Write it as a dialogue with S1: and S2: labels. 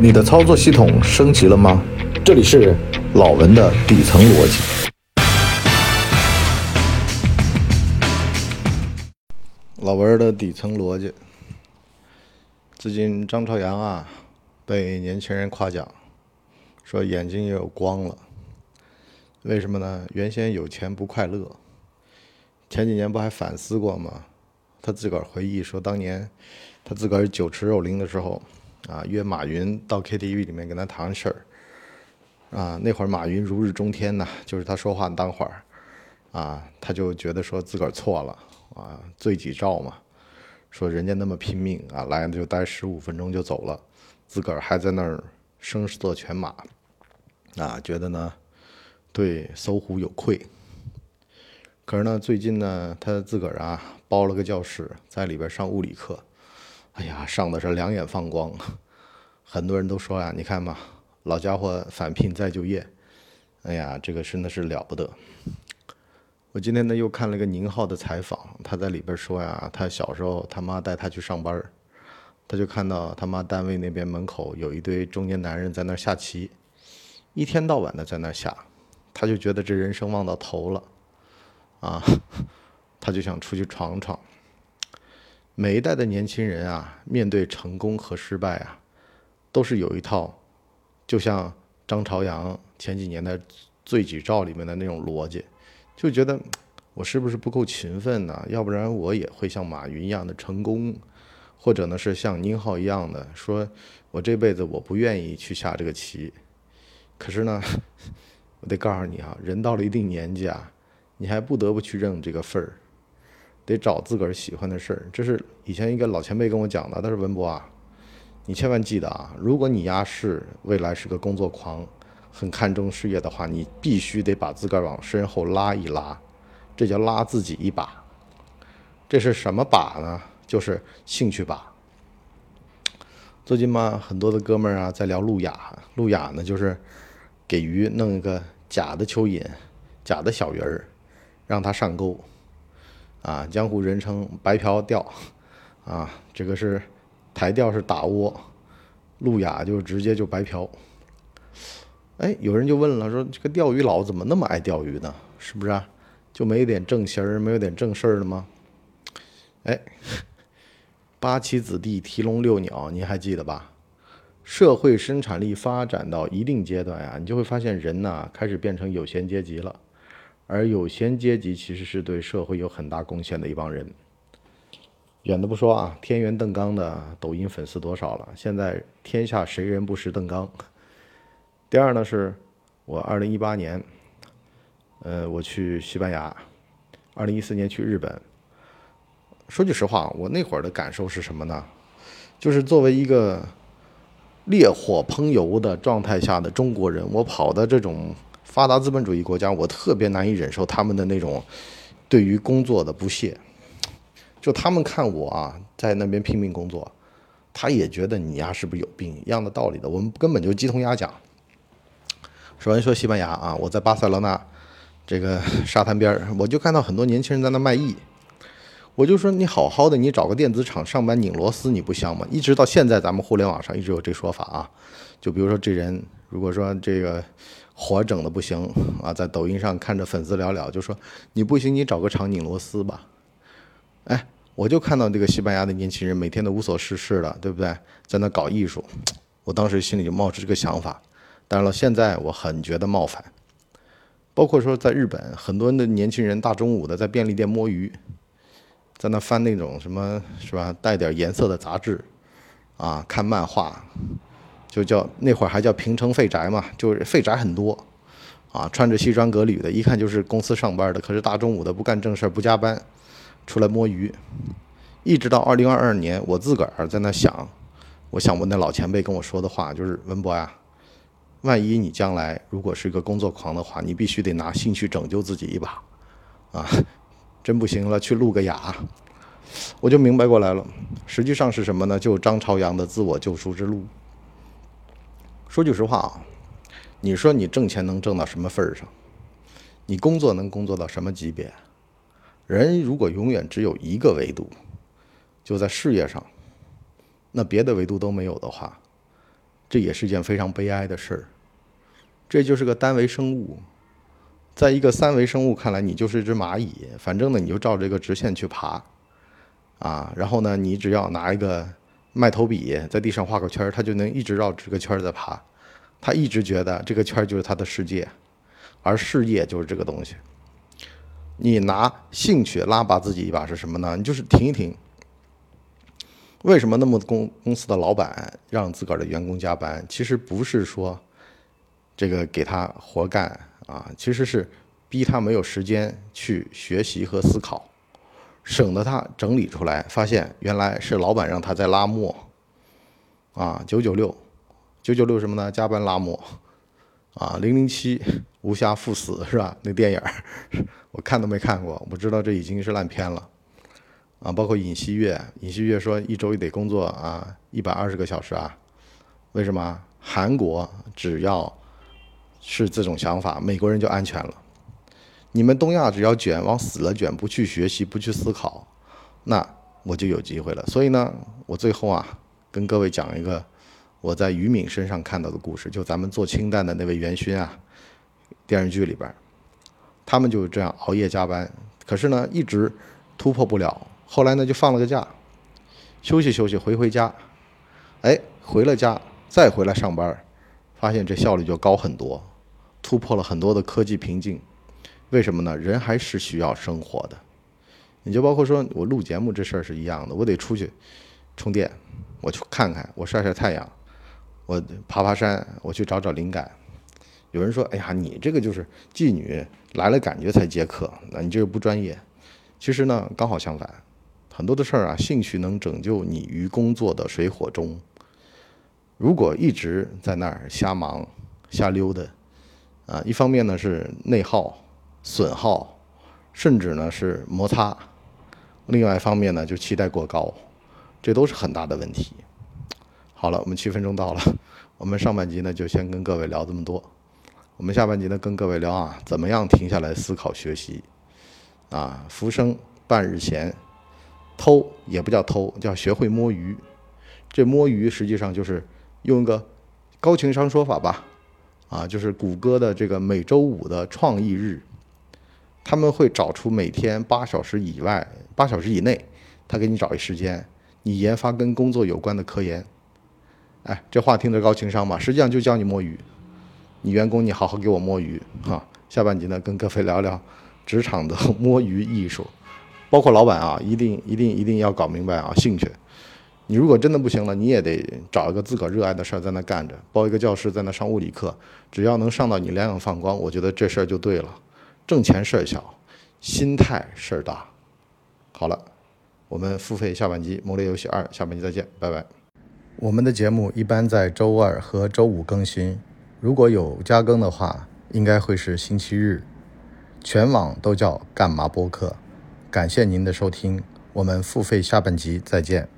S1: 你的操作系统升级了吗？这里是老文的底层逻辑。老文的底层逻辑。最近张朝阳啊，被年轻人夸奖，说眼睛也有光了。为什么呢？原先有钱不快乐。前几年不还反思过吗？他自个儿回忆说，当年他自个儿酒池肉林的时候，啊，约马云到 KTV 里面跟他谈事儿。啊，那会儿马云如日中天呐，就是他说话当会儿，啊，他就觉得说自个儿错了，啊，罪己诏嘛，说人家那么拼命啊，来了就待十五分钟就走了，自个儿还在那儿声色犬马，啊，觉得呢对搜狐有愧。可是呢，最近呢，他自个儿啊包了个教室，在里边上物理课，哎呀，上的是两眼放光，很多人都说呀，你看嘛，老家伙返聘再就业，哎呀，这个真的是了不得。我今天呢又看了个宁浩的采访，他在里边说呀，他小时候他妈带他去上班，他就看到他妈单位那边门口有一堆中年男人在那下棋，一天到晚的在那下，他就觉得这人生望到头了。啊，他就想出去闯闯。每一代的年轻人啊，面对成功和失败啊，都是有一套，就像张朝阳前几年的《罪己诏》里面的那种逻辑，就觉得我是不是不够勤奋呢？要不然我也会像马云一样的成功，或者呢是像宁浩一样的，说我这辈子我不愿意去下这个棋。可是呢，我得告诉你啊，人到了一定年纪啊。你还不得不去认这个份儿，得找自个儿喜欢的事儿。这是以前一个老前辈跟我讲的。他说：“文博啊，你千万记得啊，如果你压是未来是个工作狂，很看重事业的话，你必须得把自个儿往身后拉一拉，这叫拉自己一把。这是什么把呢？就是兴趣把。最近嘛，很多的哥们儿啊在聊路亚，路亚呢就是给鱼弄一个假的蚯蚓，假的小鱼儿。”让它上钩，啊，江湖人称白嫖钓，啊，这个是台钓是打窝，路亚就直接就白嫖。哎，有人就问了，说这个钓鱼佬怎么那么爱钓鱼呢？是不是啊？就没点正形儿，没有点正事儿的吗？哎，八旗子弟提笼遛鸟，您还记得吧？社会生产力发展到一定阶段呀，你就会发现人呐开始变成有闲阶级了。而有闲阶级其实是对社会有很大贡献的一帮人。远的不说啊，天元邓刚的抖音粉丝多少了？现在天下谁人不识邓刚？第二呢，是我二零一八年，呃，我去西班牙，二零一四年去日本。说句实话，我那会儿的感受是什么呢？就是作为一个烈火烹油的状态下的中国人，我跑的这种。发达资本主义国家，我特别难以忍受他们的那种对于工作的不屑。就他们看我啊，在那边拼命工作，他也觉得你呀是不是有病一样的道理的。我们根本就鸡同鸭讲。首先说西班牙啊，我在巴塞罗那这个沙滩边儿，我就看到很多年轻人在那卖艺。我就说你好好的，你找个电子厂上班拧螺丝，你不香吗？一直到现在，咱们互联网上一直有这说法啊。就比如说这人，如果说这个。活整的不行啊，在抖音上看着粉丝寥寥，就说你不行，你找个厂拧螺丝吧。哎，我就看到这个西班牙的年轻人每天都无所事事的，对不对？在那搞艺术，我当时心里就冒出这个想法。当然了，现在我很觉得冒犯。包括说在日本，很多的年轻人大中午的在便利店摸鱼，在那翻那种什么是吧，带点颜色的杂志，啊，看漫画。就叫那会儿还叫平城废宅嘛，就是废宅很多，啊，穿着西装革履的，一看就是公司上班的。可是大中午的不干正事不加班，出来摸鱼。一直到二零二二年，我自个儿在那想，我想问那老前辈跟我说的话，就是文博呀，万一你将来如果是个工作狂的话，你必须得拿兴趣拯救自己一把，啊，真不行了去露个牙。我就明白过来了，实际上是什么呢？就张朝阳的自我救赎之路。说句实话啊，你说你挣钱能挣到什么份儿上？你工作能工作到什么级别？人如果永远只有一个维度，就在事业上，那别的维度都没有的话，这也是件非常悲哀的事儿。这就是个单维生物，在一个三维生物看来，你就是一只蚂蚁，反正呢，你就照这个直线去爬，啊，然后呢，你只要拿一个麦头笔在地上画个圈儿，它就能一直绕这个圈在爬。他一直觉得这个圈就是他的世界，而事业就是这个东西。你拿兴趣拉拔自己一把是什么呢？你就是停一停。为什么那么公公司的老板让自个儿的员工加班？其实不是说。这个给他活干啊，其实是逼他没有时间去学习和思考，省得他整理出来，发现原来是老板让他在拉磨啊，九九六，九九六什么呢？加班拉磨啊，零零七无暇赴死是吧？那电影我看都没看过，我知道这已经是烂片了啊。包括尹锡悦，尹锡悦说一周也得工作啊一百二十个小时啊，为什么？韩国只要是这种想法，美国人就安全了。你们东亚只要卷往死了卷，不去学习，不去思考，那我就有机会了。所以呢，我最后啊，跟各位讲一个我在于敏身上看到的故事，就咱们做氢弹的那位元勋啊，电视剧里边，他们就是这样熬夜加班，可是呢，一直突破不了。后来呢，就放了个假，休息休息，回回家，哎，回了家再回来上班。发现这效率就高很多，突破了很多的科技瓶颈。为什么呢？人还是需要生活的。你就包括说我录节目这事儿是一样的，我得出去充电，我去看看，我晒晒太阳，我爬爬山，我去找找灵感。有人说：“哎呀，你这个就是妓女来了感觉才接客，那你这个不专业。”其实呢，刚好相反，很多的事儿啊，兴趣能拯救你于工作的水火中。如果一直在那儿瞎忙、瞎溜达，啊，一方面呢是内耗、损耗，甚至呢是摩擦；另外一方面呢就期待过高，这都是很大的问题。好了，我们七分钟到了，我们上半集呢就先跟各位聊这么多，我们下半集呢跟各位聊啊，怎么样停下来思考学习？啊，浮生半日闲，偷也不叫偷，叫学会摸鱼。这摸鱼实际上就是。用一个高情商说法吧，啊，就是谷歌的这个每周五的创意日，他们会找出每天八小时以外、八小时以内，他给你找一时间，你研发跟工作有关的科研。哎，这话听着高情商吧？实际上就教你摸鱼。你员工，你好好给我摸鱼哈。下半集呢，跟各位聊聊职场的摸鱼艺术，包括老板啊，一定一定一定要搞明白啊，兴趣。你如果真的不行了，你也得找一个自个儿热爱的事儿在那干着，包一个教室在那上物理课，只要能上到你两眼放光，我觉得这事儿就对了。挣钱事儿小，心态事儿大。好了，我们付费下半集《谋略游戏二》，下半集再见，拜拜。我们的节目一般在周二和周五更新，如果有加更的话，应该会是星期日。全网都叫干嘛播客。感谢您的收听。我们付费下半集再见。